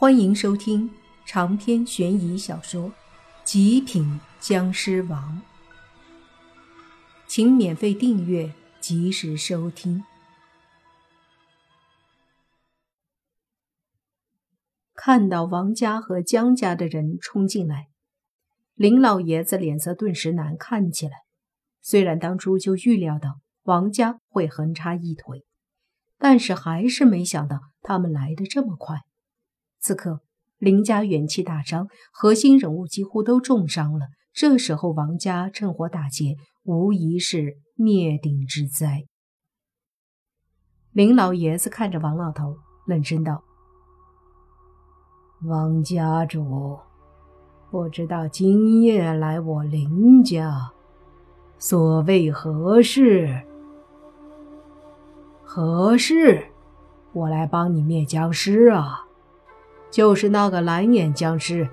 欢迎收听长篇悬疑小说《极品僵尸王》，请免费订阅，及时收听。看到王家和江家的人冲进来，林老爷子脸色顿时难看起来。虽然当初就预料到王家会横插一腿，但是还是没想到他们来的这么快。此刻，林家元气大伤，核心人物几乎都重伤了。这时候，王家趁火打劫，无疑是灭顶之灾。林老爷子看着王老头，冷声道：“王家主，不知道今夜来我林家，所谓何事？何事？我来帮你灭僵尸啊！”就是那个蓝眼僵尸。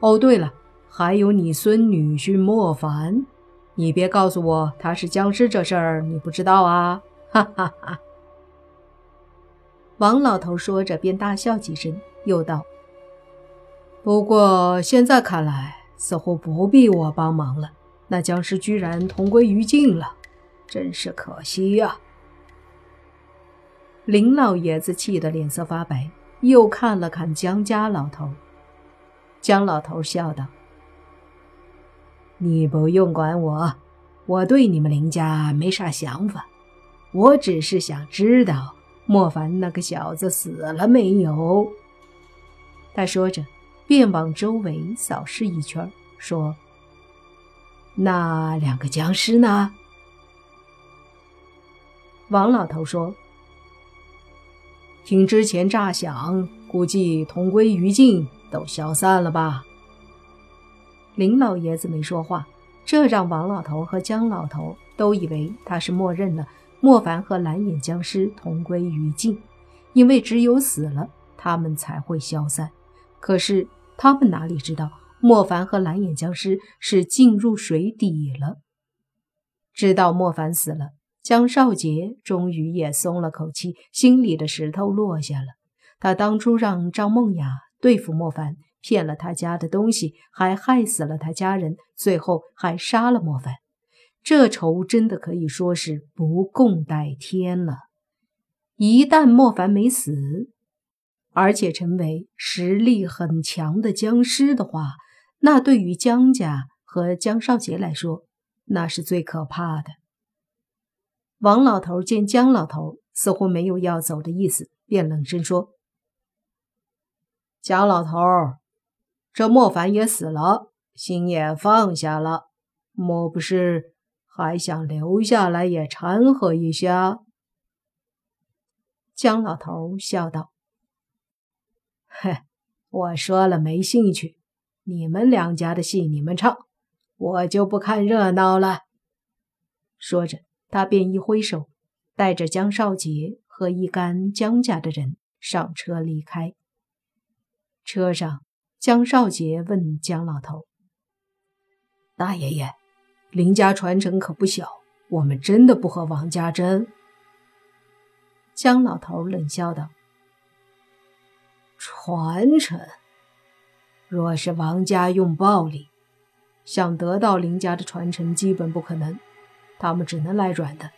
哦，对了，还有你孙女婿莫凡，你别告诉我他是僵尸这事儿你不知道啊！哈哈哈。王老头说着，便大笑几声，又道：“不过现在看来，似乎不必我帮忙了。那僵尸居然同归于尽了，真是可惜呀！”林老爷子气得脸色发白。又看了看江家老头，江老头笑道：“你不用管我，我对你们林家没啥想法，我只是想知道莫凡那个小子死了没有。”他说着，便往周围扫视一圈，说：“那两个僵尸呢？”王老头说。听之前炸响，估计同归于尽，都消散了吧？林老爷子没说话，这让王老头和江老头都以为他是默认了莫凡和蓝眼僵尸同归于尽，因为只有死了，他们才会消散。可是他们哪里知道，莫凡和蓝眼僵尸是进入水底了。知道莫凡死了。江少杰终于也松了口气，心里的石头落下了。他当初让张梦雅对付莫凡，骗了他家的东西，还害死了他家人，最后还杀了莫凡，这仇真的可以说是不共戴天了。一旦莫凡没死，而且成为实力很强的僵尸的话，那对于江家和江少杰来说，那是最可怕的。王老头见江老头似乎没有要走的意思，便冷声说：“江老头，这莫凡也死了，心也放下了，莫不是还想留下来也掺和一下？”江老头笑道：“嘿，我说了没兴趣，你们两家的戏你们唱，我就不看热闹了。”说着。他便一挥手，带着江少杰和一干江家的人上车离开。车上，江少杰问江老头：“大爷爷，林家传承可不小，我们真的不和王家争？”江老头冷笑道：“传承，若是王家用暴力想得到林家的传承，基本不可能。”他们只能来软的。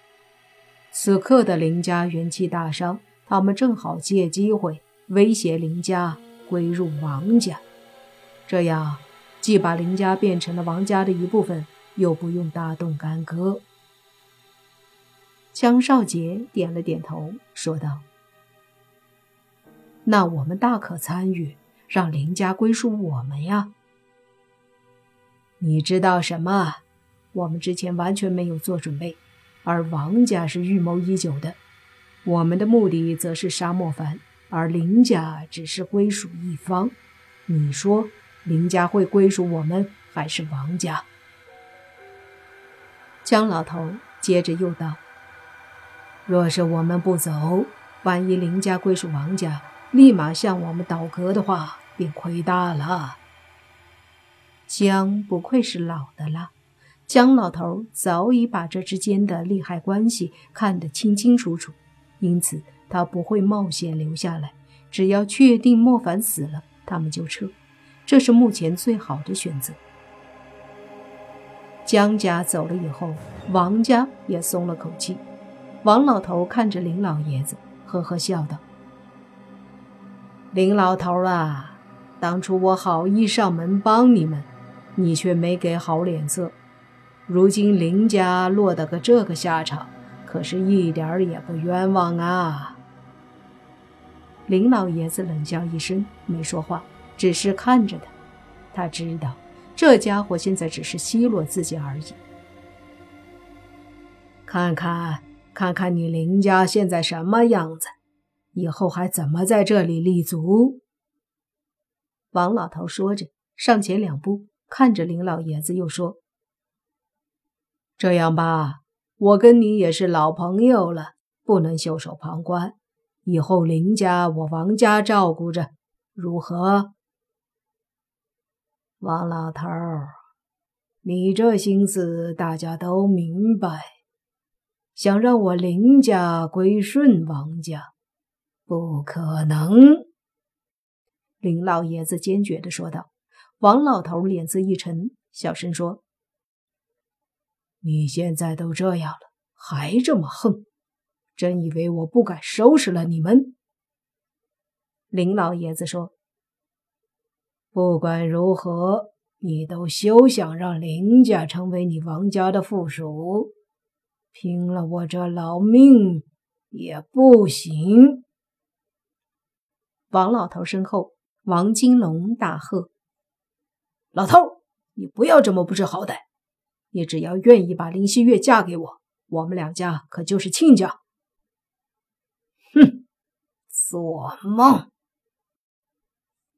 此刻的林家元气大伤，他们正好借机会威胁林家归入王家，这样既把林家变成了王家的一部分，又不用大动干戈。江少杰点了点头，说道：“那我们大可参与，让林家归属我们呀。你知道什么？”我们之前完全没有做准备，而王家是预谋已久的。我们的目的则是杀莫凡，而林家只是归属一方。你说林家会归属我们，还是王家？江老头接着又道：“若是我们不走，万一林家归属王家，立马向我们倒戈的话，便亏大了。”江不愧是老的了。江老头早已把这之间的利害关系看得清清楚楚，因此他不会冒险留下来。只要确定莫凡死了，他们就撤，这是目前最好的选择。江家走了以后，王家也松了口气。王老头看着林老爷子，呵呵笑道：“林老头啊，当初我好意上门帮你们，你却没给好脸色。如今林家落得个这个下场，可是一点儿也不冤枉啊。”林老爷子冷笑一声，没说话，只是看着他。他知道。这家伙现在只是奚落自己而已。看看，看看你林家现在什么样子，以后还怎么在这里立足？王老头说着，上前两步，看着林老爷子，又说：“这样吧，我跟你也是老朋友了，不能袖手旁观。以后林家我王家照顾着，如何？”王老头，你这心思大家都明白，想让我林家归顺王家，不可能。林老爷子坚决的说道。王老头脸色一沉，小声说：“你现在都这样了，还这么横，真以为我不敢收拾了你们？”林老爷子说。不管如何，你都休想让林家成为你王家的附属，拼了我这老命也不行！王老头身后，王金龙大喝：“老头，你不要这么不知好歹！你只要愿意把林希月嫁给我，我们两家可就是亲家。”哼，做梦！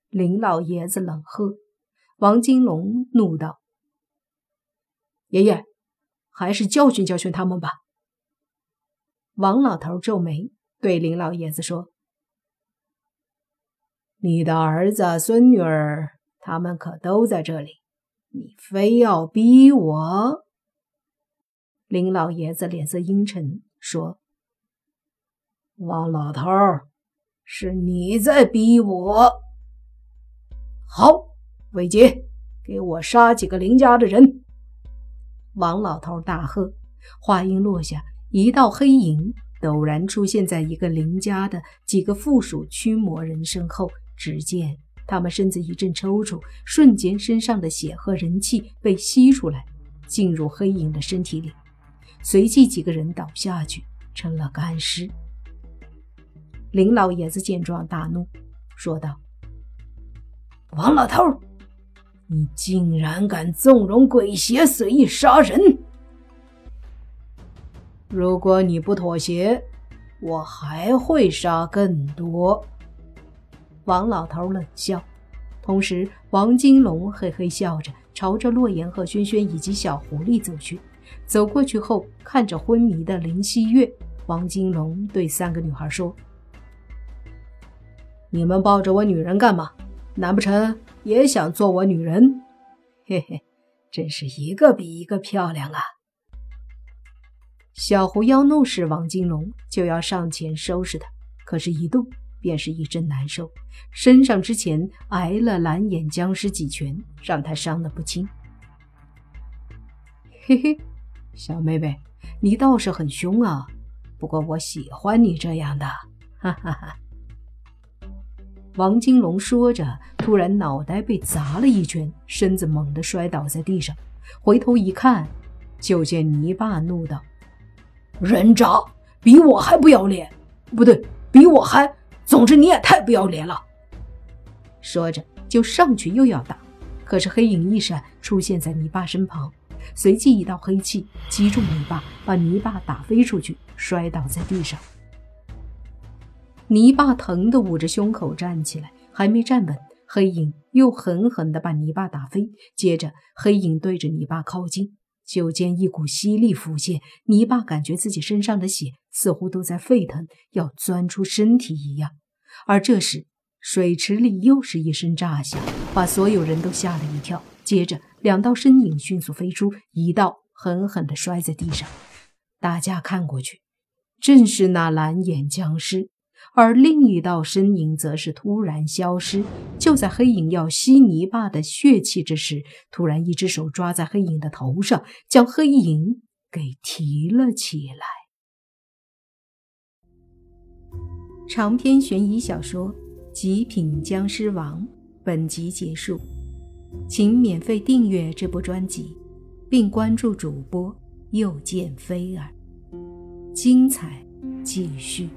林老爷子冷喝，王金龙怒道：“爷爷，还是教训教训他们吧。”王老头皱眉，对林老爷子说：“你的儿子、孙女儿，他们可都在这里，你非要逼我？”林老爷子脸色阴沉，说：“王老头，是你在逼我。”好，伟杰，给我杀几个林家的人！王老头大喝。话音落下，一道黑影陡然出现在一个林家的几个附属驱魔人身后。只见他们身子一阵抽搐，瞬间身上的血和人气被吸出来，进入黑影的身体里。随即，几个人倒下去，成了干尸。林老爷子见状大怒，说道。王老头，你竟然敢纵容鬼邪，随意杀人！如果你不妥协，我还会杀更多。王老头冷笑，同时王金龙嘿嘿笑着，朝着洛言和轩轩以及小狐狸走去。走过去后，看着昏迷的林希月，王金龙对三个女孩说：“你们抱着我女人干嘛？”难不成也想做我女人？嘿嘿，真是一个比一个漂亮啊！小狐妖怒视王金龙，就要上前收拾他，可是，一动便是一阵难受，身上之前挨了蓝眼僵尸几拳，让他伤得不轻。嘿嘿，小妹妹，你倒是很凶啊！不过我喜欢你这样的，哈哈哈。王金龙说着，突然脑袋被砸了一拳，身子猛地摔倒在地上。回头一看，就见泥巴怒道：“人渣，比我还不要脸！不对，比我还……总之你也太不要脸了！”说着就上去又要打，可是黑影一闪，出现在泥巴身旁，随即一道黑气击中泥巴，把泥巴打飞出去，摔倒在地上。泥巴疼得捂着胸口站起来，还没站稳，黑影又狠狠地把泥巴打飞。接着，黑影对着泥巴靠近，就见一股吸力浮现，泥巴感觉自己身上的血似乎都在沸腾，要钻出身体一样。而这时，水池里又是一声炸响，把所有人都吓了一跳。接着，两道身影迅速飞出，一道狠狠地摔在地上。大家看过去，正是那蓝眼僵尸。而另一道身影则是突然消失。就在黑影要吸泥巴的血气之时，突然一只手抓在黑影的头上，将黑影给提了起来。长篇悬疑小说《极品僵尸王》本集结束，请免费订阅这部专辑，并关注主播又见菲儿，精彩继续。